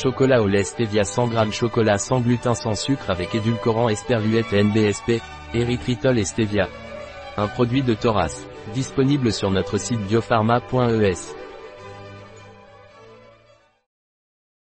Chocolat au lait stevia 100 g chocolat sans gluten sans sucre avec édulcorant esperluette NBSP, érythritol et stevia. Un produit de Thoras. Disponible sur notre site biopharma.es.